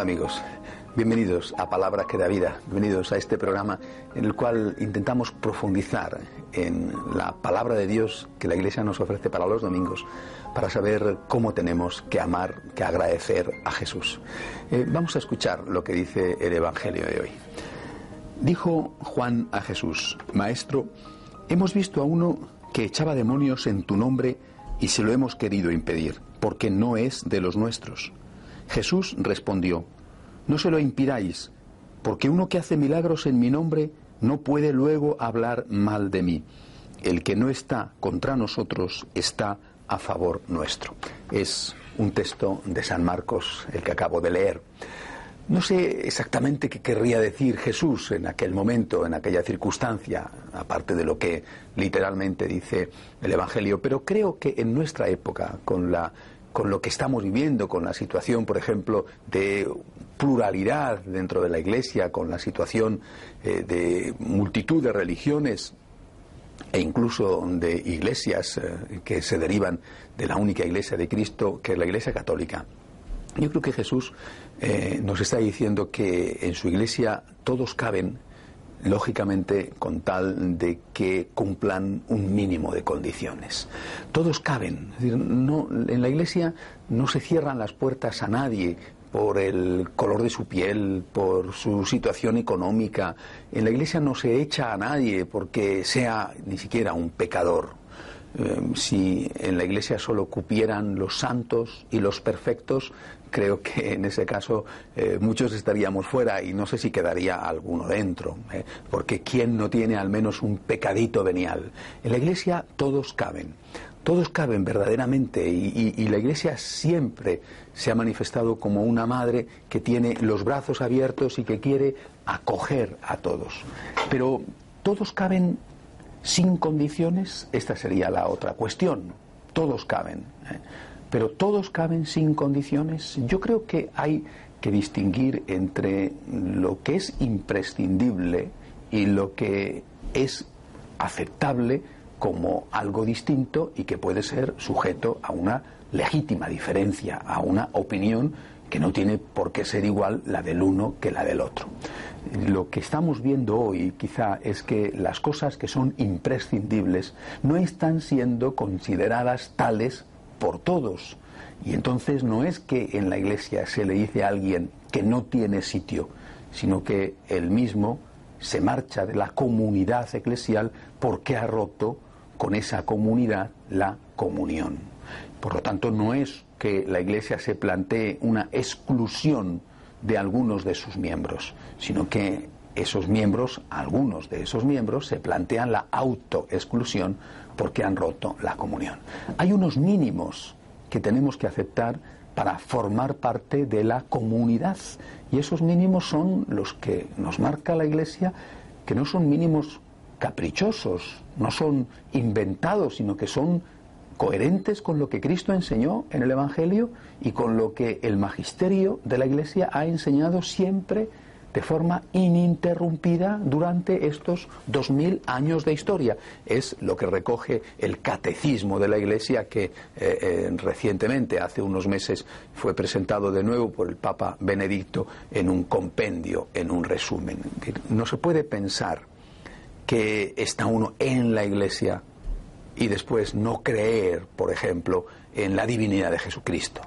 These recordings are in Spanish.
Hola amigos, bienvenidos a Palabra que da vida, bienvenidos a este programa en el cual intentamos profundizar en la palabra de Dios que la Iglesia nos ofrece para los domingos, para saber cómo tenemos que amar, que agradecer a Jesús. Eh, vamos a escuchar lo que dice el Evangelio de hoy. Dijo Juan a Jesús, Maestro, hemos visto a uno que echaba demonios en tu nombre y se lo hemos querido impedir, porque no es de los nuestros. Jesús respondió, No se lo impidáis, porque uno que hace milagros en mi nombre no puede luego hablar mal de mí. El que no está contra nosotros está a favor nuestro. Es un texto de San Marcos, el que acabo de leer. No sé exactamente qué querría decir Jesús en aquel momento, en aquella circunstancia, aparte de lo que literalmente dice el Evangelio, pero creo que en nuestra época, con la con lo que estamos viviendo, con la situación, por ejemplo, de pluralidad dentro de la Iglesia, con la situación eh, de multitud de religiones e incluso de iglesias eh, que se derivan de la única Iglesia de Cristo, que es la Iglesia Católica. Yo creo que Jesús eh, nos está diciendo que en su Iglesia todos caben lógicamente con tal de que cumplan un mínimo de condiciones. Todos caben. no, en la Iglesia no se cierran las puertas a nadie por el color de su piel, por su situación económica. En la Iglesia no se echa a nadie porque sea ni siquiera un pecador. Eh, si en la Iglesia solo cupieran los santos y los perfectos, creo que en ese caso eh, muchos estaríamos fuera y no sé si quedaría alguno dentro, eh, porque ¿quién no tiene al menos un pecadito venial? En la Iglesia todos caben, todos caben verdaderamente y la Iglesia siempre se ha manifestado como una madre que tiene los brazos abiertos y que quiere acoger a todos. Pero todos caben sin condiciones, esta sería la otra cuestión. Todos caben. ¿eh? Pero todos caben sin condiciones. Yo creo que hay que distinguir entre lo que es imprescindible y lo que es aceptable como algo distinto y que puede ser sujeto a una legítima diferencia, a una opinión que no tiene por qué ser igual la del uno que la del otro. Lo que estamos viendo hoy quizá es que las cosas que son imprescindibles no están siendo consideradas tales por todos. Y entonces no es que en la iglesia se le dice a alguien que no tiene sitio, sino que él mismo se marcha de la comunidad eclesial porque ha roto con esa comunidad la comunión. Por lo tanto, no es que la Iglesia se plantee una exclusión de algunos de sus miembros, sino que esos miembros, algunos de esos miembros, se plantean la autoexclusión porque han roto la comunión. Hay unos mínimos que tenemos que aceptar para formar parte de la comunidad y esos mínimos son los que nos marca la Iglesia, que no son mínimos caprichosos, no son inventados, sino que son coherentes con lo que Cristo enseñó en el Evangelio y con lo que el magisterio de la Iglesia ha enseñado siempre de forma ininterrumpida durante estos dos mil años de historia. Es lo que recoge el catecismo de la Iglesia que eh, eh, recientemente, hace unos meses, fue presentado de nuevo por el Papa Benedicto en un compendio, en un resumen. No se puede pensar que está uno en la Iglesia y después no creer, por ejemplo, en la divinidad de Jesucristo,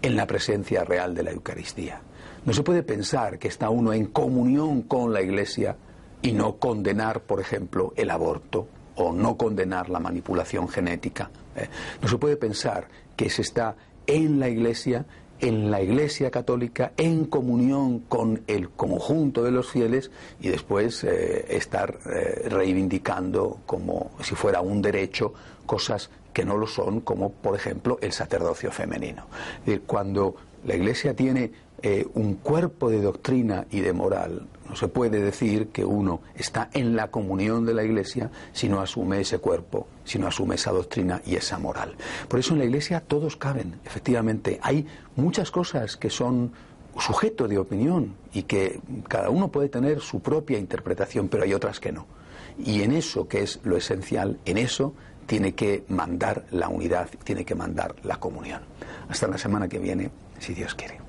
en la presencia real de la Eucaristía. No se puede pensar que está uno en comunión con la Iglesia y no condenar, por ejemplo, el aborto o no condenar la manipulación genética. ¿eh? No se puede pensar que se está en la Iglesia en la Iglesia Católica en comunión con el conjunto de los fieles y después eh, estar eh, reivindicando como si fuera un derecho cosas que no lo son, como por ejemplo el sacerdocio femenino. cuando la Iglesia tiene eh, un cuerpo de doctrina y de moral, no se puede decir que uno está en la comunión de la Iglesia si no asume ese cuerpo, si no asume esa doctrina y esa moral. Por eso en la Iglesia todos caben, efectivamente. Hay muchas cosas que son sujeto de opinión y que cada uno puede tener su propia interpretación, pero hay otras que no. Y en eso, que es lo esencial, en eso tiene que mandar la unidad, tiene que mandar la comunión. Hasta la semana que viene, si Dios quiere.